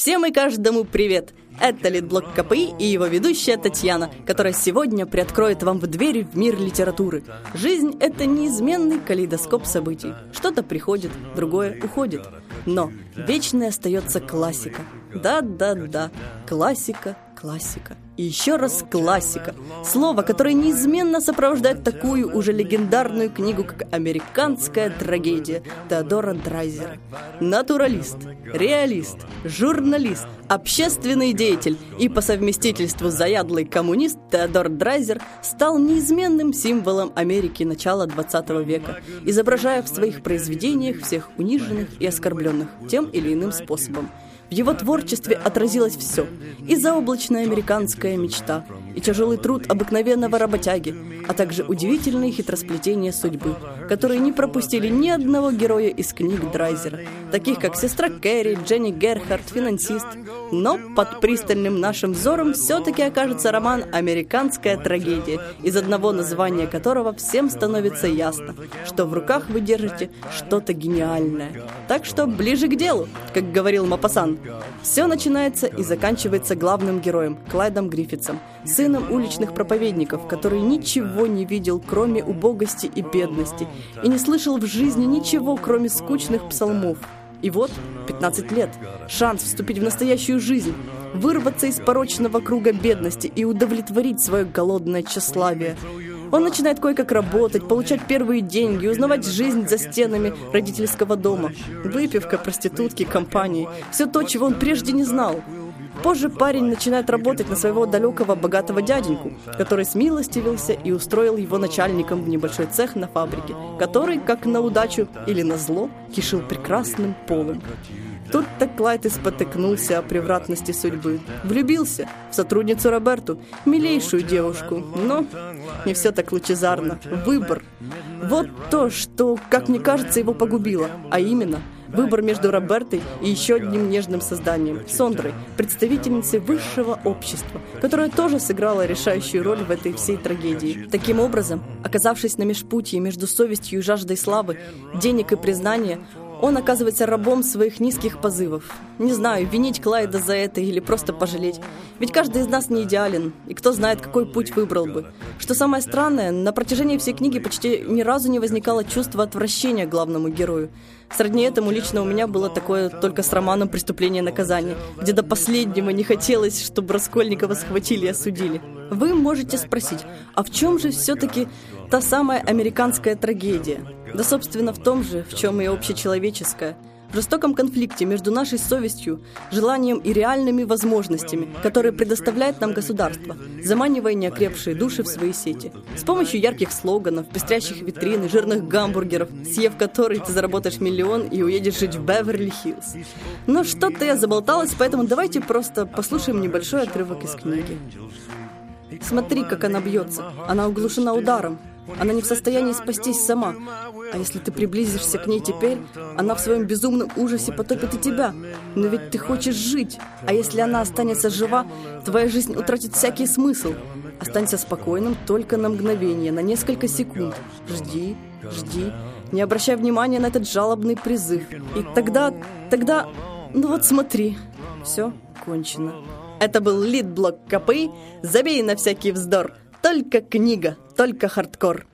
Всем и каждому привет! Это Литблог КПИ и его ведущая Татьяна, которая сегодня приоткроет вам в двери в мир литературы. Жизнь — это неизменный калейдоскоп событий. Что-то приходит, другое уходит. Но вечной остается классика. Да-да-да, классика, классика. И еще раз классика. Слово, которое неизменно сопровождает такую уже легендарную книгу, как «Американская трагедия» Теодора Драйзера. Натуралист, реалист, журналист, общественный деятель и по совместительству заядлый коммунист Теодор Драйзер стал неизменным символом Америки начала 20 века, изображая в своих произведениях всех униженных и оскорбленных тем или иным способом. В его творчестве отразилось все. И заоблачная американская мечта, и тяжелый труд обыкновенного работяги, а также удивительные хитросплетения судьбы, которые не пропустили ни одного героя из книг Драйзера, таких как «Сестра Кэрри», «Дженни Герхард», «Финансист». Но под пристальным нашим взором все-таки окажется роман «Американская трагедия», из одного названия которого всем становится ясно, что в руках вы держите что-то гениальное. Так что ближе к делу, как говорил Мапасан. Все начинается и заканчивается главным героем, Клайдом Гриффитсом, сыном уличных проповедников, который ничего не видел, кроме убогости и бедности, и не слышал в жизни ничего, кроме скучных псалмов. И вот, 15 лет, шанс вступить в настоящую жизнь, вырваться из порочного круга бедности и удовлетворить свое голодное тщеславие. Он начинает кое-как работать, получать первые деньги, узнавать жизнь за стенами родительского дома. Выпивка, проститутки, компании. Все то, чего он прежде не знал. Позже парень начинает работать на своего далекого богатого дяденьку, который смилостивился и устроил его начальником в небольшой цех на фабрике, который, как на удачу или на зло, кишил прекрасным полом. Тут-то Клайд и спотыкнулся о превратности судьбы. Влюбился в сотрудницу Роберту, милейшую девушку, но не все так лучезарно. Выбор. Вот то, что, как мне кажется, его погубило, а именно – Выбор между Робертой и еще одним нежным созданием, Сондрой, представительницей высшего общества, которая тоже сыграла решающую роль в этой всей трагедии. Таким образом, оказавшись на межпутье между совестью и жаждой славы, денег и признания, он оказывается рабом своих низких позывов. Не знаю, винить Клайда за это или просто пожалеть. Ведь каждый из нас не идеален, и кто знает, какой путь выбрал бы. Что самое странное, на протяжении всей книги почти ни разу не возникало чувства отвращения к главному герою. Сродни этому лично у меня было такое только с романом «Преступление и наказание», где до последнего не хотелось, чтобы Раскольникова схватили и осудили. Вы можете спросить, а в чем же все-таки та самая американская трагедия? Да, собственно, в том же, в чем и общечеловеческая – в жестоком конфликте между нашей совестью, желанием и реальными возможностями, которые предоставляет нам государство, заманивая неокрепшие души в свои сети. С помощью ярких слоганов, пестрящих витрин и жирных гамбургеров, съев которые ты заработаешь миллион и уедешь жить в Беверли-Хиллз. Но что-то я заболталась, поэтому давайте просто послушаем небольшой отрывок из книги. Смотри, как она бьется. Она углушена ударом. Она не в состоянии спастись сама. А если ты приблизишься к ней теперь, она в своем безумном ужасе потопит и тебя. Но ведь ты хочешь жить. А если она останется жива, твоя жизнь утратит всякий смысл. Останься спокойным только на мгновение, на несколько секунд. Жди, жди. Не обращай внимания на этот жалобный призыв. И тогда, тогда... Ну вот смотри. Все кончено. Это был лид-блок КПИ. Забей на всякий вздор. Только книга, только хардкор.